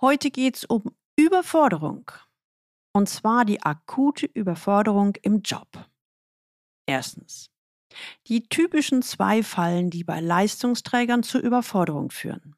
Heute geht es um Überforderung. Und zwar die akute Überforderung im Job. Erstens. Die typischen zwei Fallen, die bei Leistungsträgern zur Überforderung führen.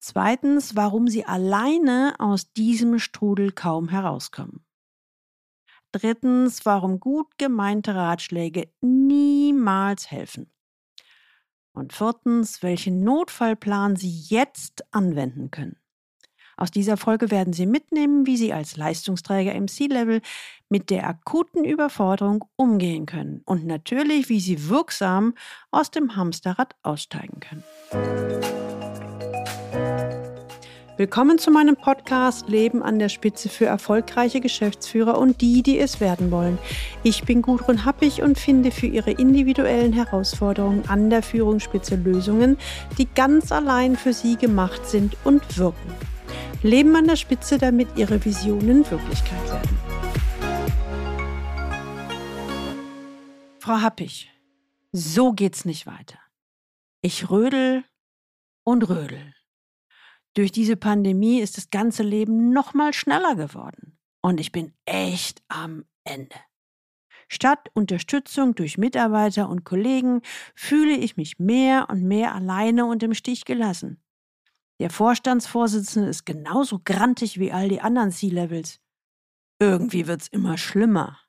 Zweitens, warum sie alleine aus diesem Strudel kaum herauskommen. Drittens, warum gut gemeinte Ratschläge niemals helfen. Und viertens, welchen Notfallplan Sie jetzt anwenden können. Aus dieser Folge werden Sie mitnehmen, wie Sie als Leistungsträger im C-Level mit der akuten Überforderung umgehen können und natürlich, wie Sie wirksam aus dem Hamsterrad aussteigen können. Willkommen zu meinem Podcast Leben an der Spitze für erfolgreiche Geschäftsführer und die, die es werden wollen. Ich bin Gudrun Happig und finde für Ihre individuellen Herausforderungen an der Führungsspitze Lösungen, die ganz allein für Sie gemacht sind und wirken. Leben an der Spitze, damit Ihre Visionen Wirklichkeit werden. Frau Happig, so geht's nicht weiter. Ich rödel und rödel. Durch diese Pandemie ist das ganze Leben noch mal schneller geworden. Und ich bin echt am Ende. Statt Unterstützung durch Mitarbeiter und Kollegen fühle ich mich mehr und mehr alleine und im Stich gelassen. Der Vorstandsvorsitzende ist genauso grantig wie all die anderen C-Levels. Irgendwie wird's immer schlimmer.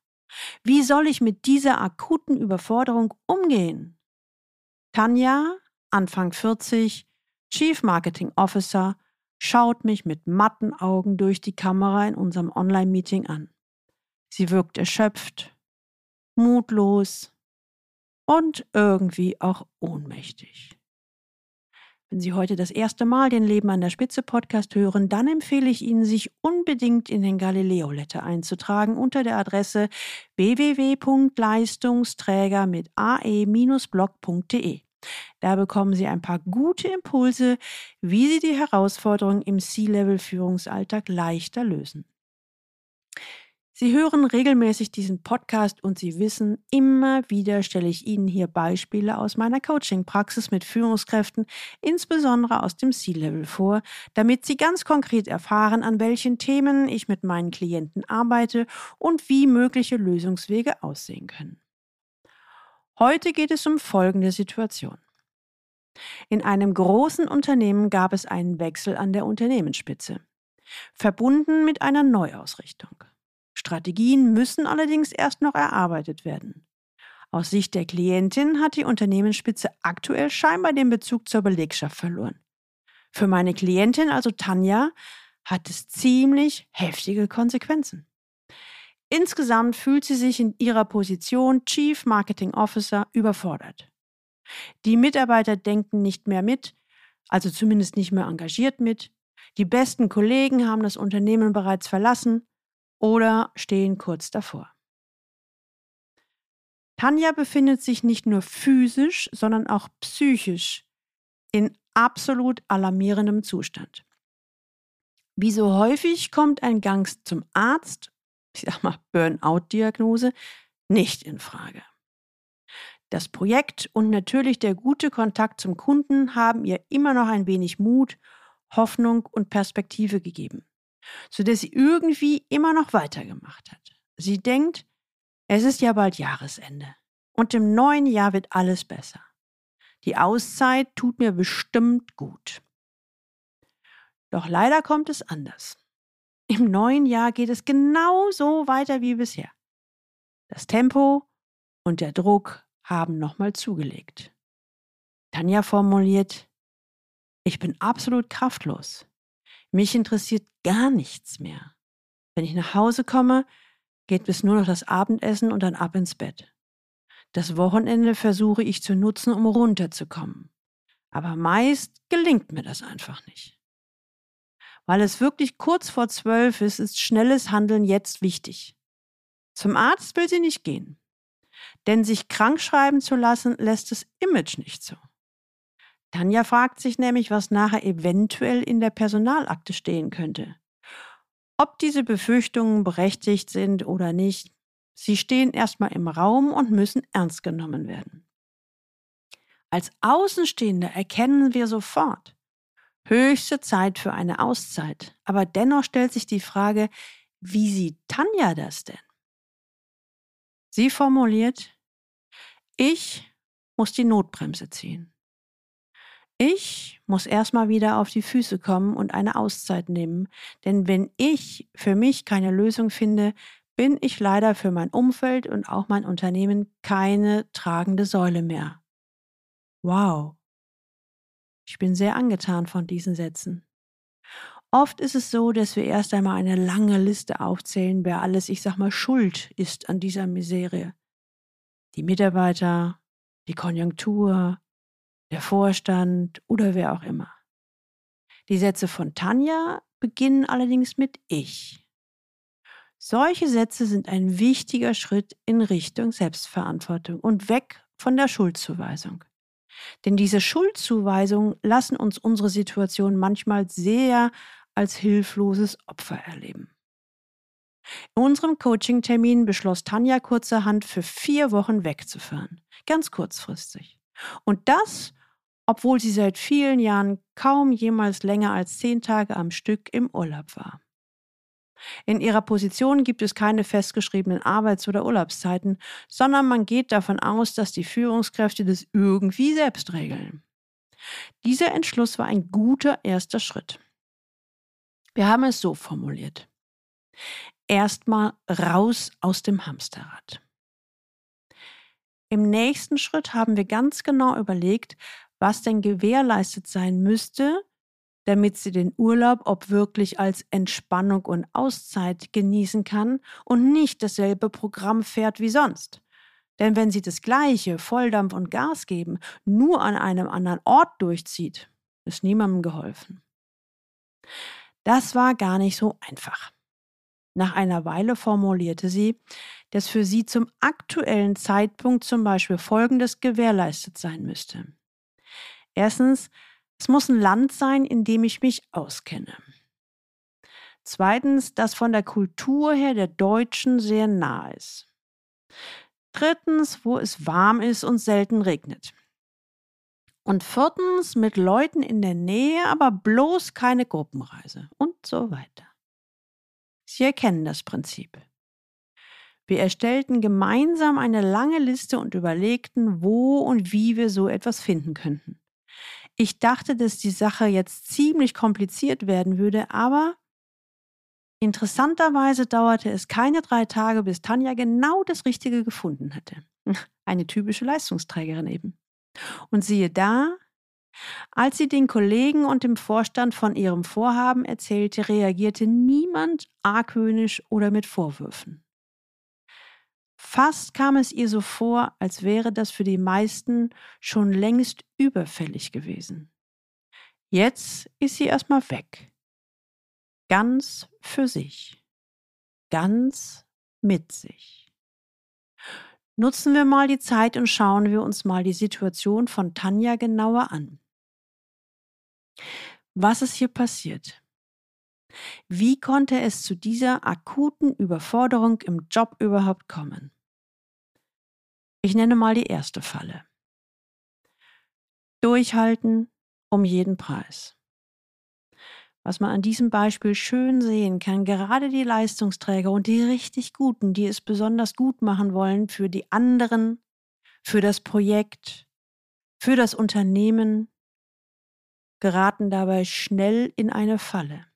Wie soll ich mit dieser akuten Überforderung umgehen? Tanja, Anfang 40, Chief Marketing Officer, schaut mich mit matten Augen durch die Kamera in unserem Online-Meeting an. Sie wirkt erschöpft, mutlos und irgendwie auch ohnmächtig. Wenn Sie heute das erste Mal den Leben an der Spitze Podcast hören, dann empfehle ich Ihnen, sich unbedingt in den Galileo Letter einzutragen unter der Adresse www.leistungsträger mit ae-blog.de. Da bekommen Sie ein paar gute Impulse, wie Sie die Herausforderungen im C-Level-Führungsalltag leichter lösen. Sie hören regelmäßig diesen Podcast und Sie wissen, immer wieder stelle ich Ihnen hier Beispiele aus meiner Coaching-Praxis mit Führungskräften, insbesondere aus dem C-Level vor, damit Sie ganz konkret erfahren, an welchen Themen ich mit meinen Klienten arbeite und wie mögliche Lösungswege aussehen können. Heute geht es um folgende Situation. In einem großen Unternehmen gab es einen Wechsel an der Unternehmensspitze, verbunden mit einer Neuausrichtung. Strategien müssen allerdings erst noch erarbeitet werden. Aus Sicht der Klientin hat die Unternehmensspitze aktuell scheinbar den Bezug zur Belegschaft verloren. Für meine Klientin, also Tanja, hat es ziemlich heftige Konsequenzen. Insgesamt fühlt sie sich in ihrer Position Chief Marketing Officer überfordert. Die Mitarbeiter denken nicht mehr mit, also zumindest nicht mehr engagiert mit. Die besten Kollegen haben das Unternehmen bereits verlassen oder stehen kurz davor. Tanja befindet sich nicht nur physisch, sondern auch psychisch in absolut alarmierendem Zustand. Wie so häufig kommt ein Gang zum Arzt ich sag mal, Burnout-Diagnose nicht in Frage. Das Projekt und natürlich der gute Kontakt zum Kunden haben ihr immer noch ein wenig Mut, Hoffnung und Perspektive gegeben, sodass sie irgendwie immer noch weitergemacht hat. Sie denkt, es ist ja bald Jahresende und im neuen Jahr wird alles besser. Die Auszeit tut mir bestimmt gut. Doch leider kommt es anders. Im neuen Jahr geht es genau so weiter wie bisher. Das Tempo und der Druck haben nochmal zugelegt. Tanja formuliert, ich bin absolut kraftlos. Mich interessiert gar nichts mehr. Wenn ich nach Hause komme, geht bis nur noch das Abendessen und dann ab ins Bett. Das Wochenende versuche ich zu nutzen, um runterzukommen. Aber meist gelingt mir das einfach nicht. Weil es wirklich kurz vor zwölf ist, ist schnelles Handeln jetzt wichtig. Zum Arzt will sie nicht gehen. Denn sich krank schreiben zu lassen, lässt das Image nicht zu. Tanja fragt sich nämlich, was nachher eventuell in der Personalakte stehen könnte. Ob diese Befürchtungen berechtigt sind oder nicht, sie stehen erstmal im Raum und müssen ernst genommen werden. Als Außenstehender erkennen wir sofort, Höchste Zeit für eine Auszeit. Aber dennoch stellt sich die Frage, wie sieht Tanja das denn? Sie formuliert, ich muss die Notbremse ziehen. Ich muss erstmal wieder auf die Füße kommen und eine Auszeit nehmen, denn wenn ich für mich keine Lösung finde, bin ich leider für mein Umfeld und auch mein Unternehmen keine tragende Säule mehr. Wow. Ich bin sehr angetan von diesen Sätzen. Oft ist es so, dass wir erst einmal eine lange Liste aufzählen, wer alles, ich sag mal, schuld ist an dieser Misere. Die Mitarbeiter, die Konjunktur, der Vorstand oder wer auch immer. Die Sätze von Tanja beginnen allerdings mit Ich. Solche Sätze sind ein wichtiger Schritt in Richtung Selbstverantwortung und weg von der Schuldzuweisung. Denn diese Schuldzuweisungen lassen uns unsere Situation manchmal sehr als hilfloses Opfer erleben. In unserem Coaching-Termin beschloss Tanja kurzerhand für vier Wochen wegzufahren. Ganz kurzfristig. Und das, obwohl sie seit vielen Jahren kaum jemals länger als zehn Tage am Stück im Urlaub war. In ihrer Position gibt es keine festgeschriebenen Arbeits- oder Urlaubszeiten, sondern man geht davon aus, dass die Führungskräfte das irgendwie selbst regeln. Dieser Entschluss war ein guter erster Schritt. Wir haben es so formuliert. Erstmal raus aus dem Hamsterrad. Im nächsten Schritt haben wir ganz genau überlegt, was denn gewährleistet sein müsste, damit sie den Urlaub ob wirklich als Entspannung und Auszeit genießen kann und nicht dasselbe Programm fährt wie sonst. Denn wenn sie das gleiche Volldampf und Gas geben, nur an einem anderen Ort durchzieht, ist niemandem geholfen. Das war gar nicht so einfach. Nach einer Weile formulierte sie, dass für sie zum aktuellen Zeitpunkt zum Beispiel Folgendes gewährleistet sein müsste. Erstens, es muss ein Land sein, in dem ich mich auskenne. Zweitens, das von der Kultur her der Deutschen sehr nah ist. Drittens, wo es warm ist und selten regnet. Und viertens, mit Leuten in der Nähe, aber bloß keine Gruppenreise und so weiter. Sie erkennen das Prinzip. Wir erstellten gemeinsam eine lange Liste und überlegten, wo und wie wir so etwas finden könnten. Ich dachte, dass die Sache jetzt ziemlich kompliziert werden würde, aber interessanterweise dauerte es keine drei Tage, bis Tanja genau das Richtige gefunden hatte. Eine typische Leistungsträgerin eben. Und siehe da, als sie den Kollegen und dem Vorstand von ihrem Vorhaben erzählte, reagierte niemand argwöhnisch oder mit Vorwürfen. Fast kam es ihr so vor, als wäre das für die meisten schon längst überfällig gewesen. Jetzt ist sie erstmal weg. Ganz für sich. Ganz mit sich. Nutzen wir mal die Zeit und schauen wir uns mal die Situation von Tanja genauer an. Was ist hier passiert? Wie konnte es zu dieser akuten Überforderung im Job überhaupt kommen? Ich nenne mal die erste Falle. Durchhalten um jeden Preis. Was man an diesem Beispiel schön sehen kann, gerade die Leistungsträger und die richtig Guten, die es besonders gut machen wollen für die anderen, für das Projekt, für das Unternehmen, geraten dabei schnell in eine Falle.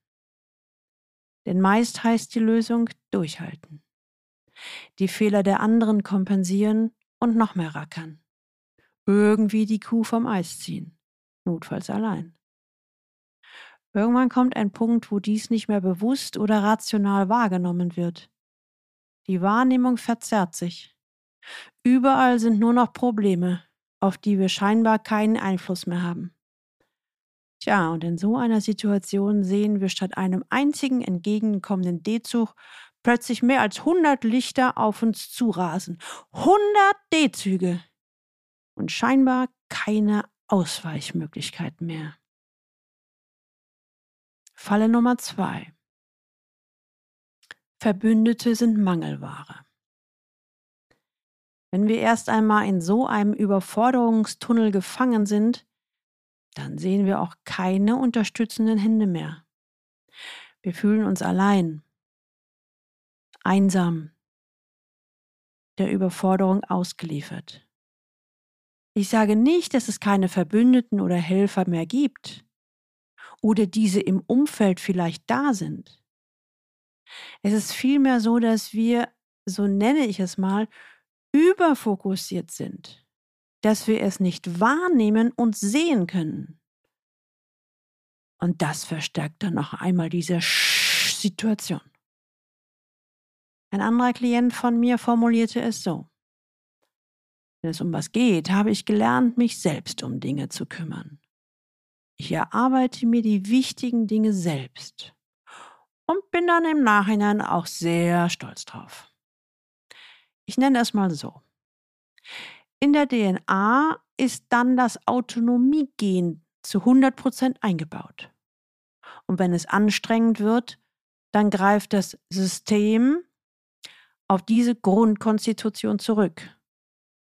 Denn meist heißt die Lösung durchhalten. Die Fehler der anderen kompensieren und noch mehr rackern. Irgendwie die Kuh vom Eis ziehen, notfalls allein. Irgendwann kommt ein Punkt, wo dies nicht mehr bewusst oder rational wahrgenommen wird. Die Wahrnehmung verzerrt sich. Überall sind nur noch Probleme, auf die wir scheinbar keinen Einfluss mehr haben. Tja, und in so einer Situation sehen wir statt einem einzigen entgegenkommenden D-Zug plötzlich mehr als 100 Lichter auf uns zurasen. 100 D-Züge. Und scheinbar keine Ausweichmöglichkeit mehr. Falle Nummer zwei. Verbündete sind Mangelware. Wenn wir erst einmal in so einem Überforderungstunnel gefangen sind, dann sehen wir auch keine unterstützenden Hände mehr. Wir fühlen uns allein, einsam, der Überforderung ausgeliefert. Ich sage nicht, dass es keine Verbündeten oder Helfer mehr gibt oder diese im Umfeld vielleicht da sind. Es ist vielmehr so, dass wir, so nenne ich es mal, überfokussiert sind, dass wir es nicht wahrnehmen und sehen können. Und das verstärkt dann noch einmal diese Sch Situation. Ein anderer Klient von mir formulierte es so. Wenn es um was geht, habe ich gelernt, mich selbst um Dinge zu kümmern. Ich erarbeite mir die wichtigen Dinge selbst und bin dann im Nachhinein auch sehr stolz drauf. Ich nenne es mal so. In der DNA ist dann das Autonomiegen zu 100% eingebaut. Und wenn es anstrengend wird, dann greift das System auf diese Grundkonstitution zurück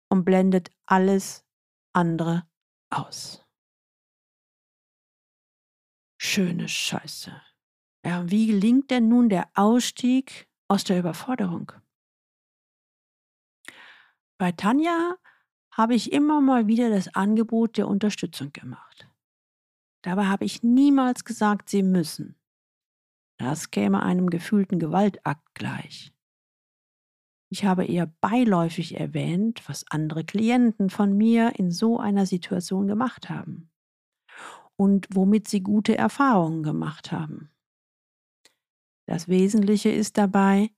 und blendet alles andere aus. Schöne Scheiße. Ja, wie gelingt denn nun der Ausstieg aus der Überforderung? Bei Tanja habe ich immer mal wieder das Angebot der Unterstützung gemacht. Dabei habe ich niemals gesagt, sie müssen. Das käme einem gefühlten Gewaltakt gleich. Ich habe eher beiläufig erwähnt, was andere Klienten von mir in so einer Situation gemacht haben und womit sie gute Erfahrungen gemacht haben. Das Wesentliche ist dabei,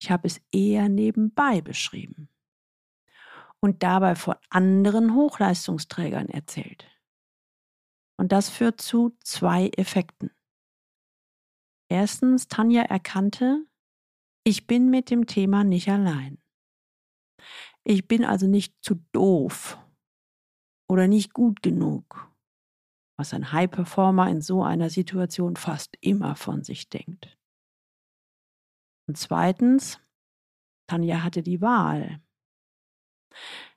ich habe es eher nebenbei beschrieben und dabei von anderen Hochleistungsträgern erzählt. Und das führt zu zwei Effekten. Erstens, Tanja erkannte, ich bin mit dem Thema nicht allein. Ich bin also nicht zu doof oder nicht gut genug, was ein High Performer in so einer Situation fast immer von sich denkt. Und zweitens, Tanja hatte die Wahl.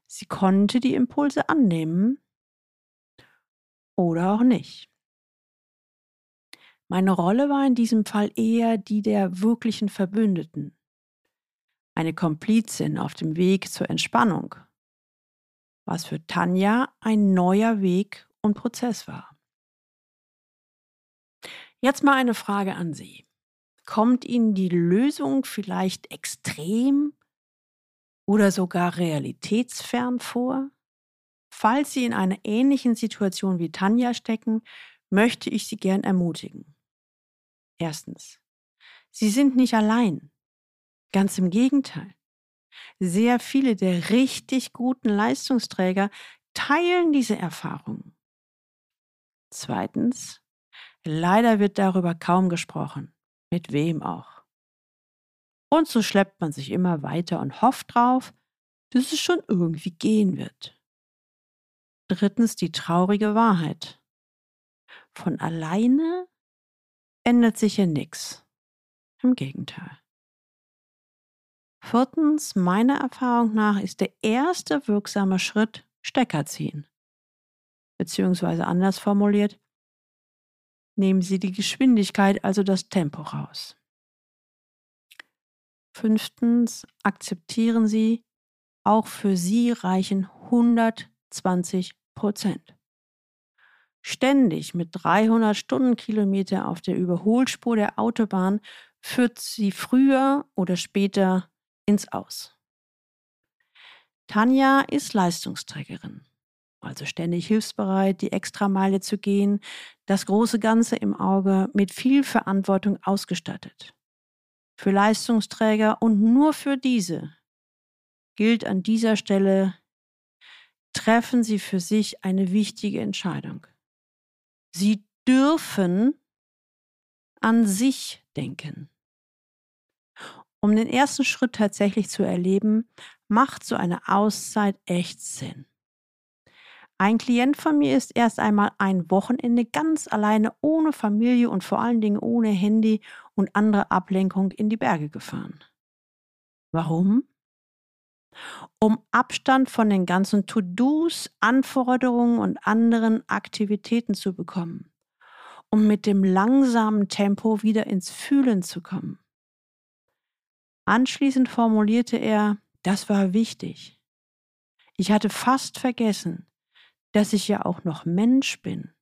Sie konnte die Impulse annehmen oder auch nicht. Meine Rolle war in diesem Fall eher die der wirklichen Verbündeten, eine Komplizin auf dem Weg zur Entspannung, was für Tanja ein neuer Weg und Prozess war. Jetzt mal eine Frage an Sie. Kommt Ihnen die Lösung vielleicht extrem oder sogar realitätsfern vor? Falls Sie in einer ähnlichen Situation wie Tanja stecken, möchte ich Sie gern ermutigen. Erstens. Sie sind nicht allein. Ganz im Gegenteil. Sehr viele der richtig guten Leistungsträger teilen diese Erfahrungen. Zweitens. Leider wird darüber kaum gesprochen. Mit wem auch. Und so schleppt man sich immer weiter und hofft drauf, dass es schon irgendwie gehen wird. Drittens die traurige Wahrheit. Von alleine ändert sich hier nichts. Im Gegenteil. Viertens, meiner Erfahrung nach ist der erste wirksame Schritt Stecker ziehen. Beziehungsweise anders formuliert, nehmen Sie die Geschwindigkeit, also das Tempo raus. Fünftens, akzeptieren Sie, auch für Sie reichen 120 Prozent. Ständig mit 300 Stundenkilometer auf der Überholspur der Autobahn führt sie früher oder später ins Aus. Tanja ist Leistungsträgerin, also ständig hilfsbereit, die Extrameile zu gehen, das große Ganze im Auge mit viel Verantwortung ausgestattet für Leistungsträger und nur für diese gilt an dieser Stelle, treffen Sie für sich eine wichtige Entscheidung. Sie dürfen an sich denken. Um den ersten Schritt tatsächlich zu erleben, macht so eine Auszeit echt Sinn. Ein Klient von mir ist erst einmal ein Wochenende ganz alleine ohne Familie und vor allen Dingen ohne Handy und andere Ablenkung in die Berge gefahren. Warum? Um Abstand von den ganzen To-Dos, Anforderungen und anderen Aktivitäten zu bekommen, um mit dem langsamen Tempo wieder ins Fühlen zu kommen. Anschließend formulierte er, das war wichtig. Ich hatte fast vergessen, dass ich ja auch noch Mensch bin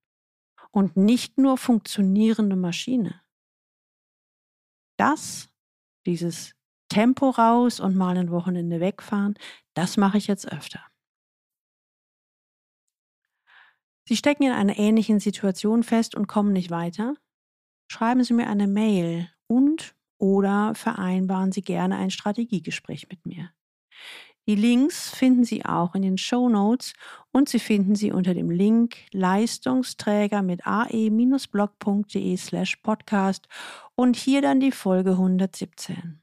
und nicht nur funktionierende Maschine. Das, dieses Tempo raus und mal ein Wochenende wegfahren, das mache ich jetzt öfter. Sie stecken in einer ähnlichen Situation fest und kommen nicht weiter? Schreiben Sie mir eine Mail und oder vereinbaren Sie gerne ein Strategiegespräch mit mir. Die Links finden Sie auch in den Show Notes und Sie finden sie unter dem Link Leistungsträger mit ae-blog.de slash podcast und hier dann die Folge 117.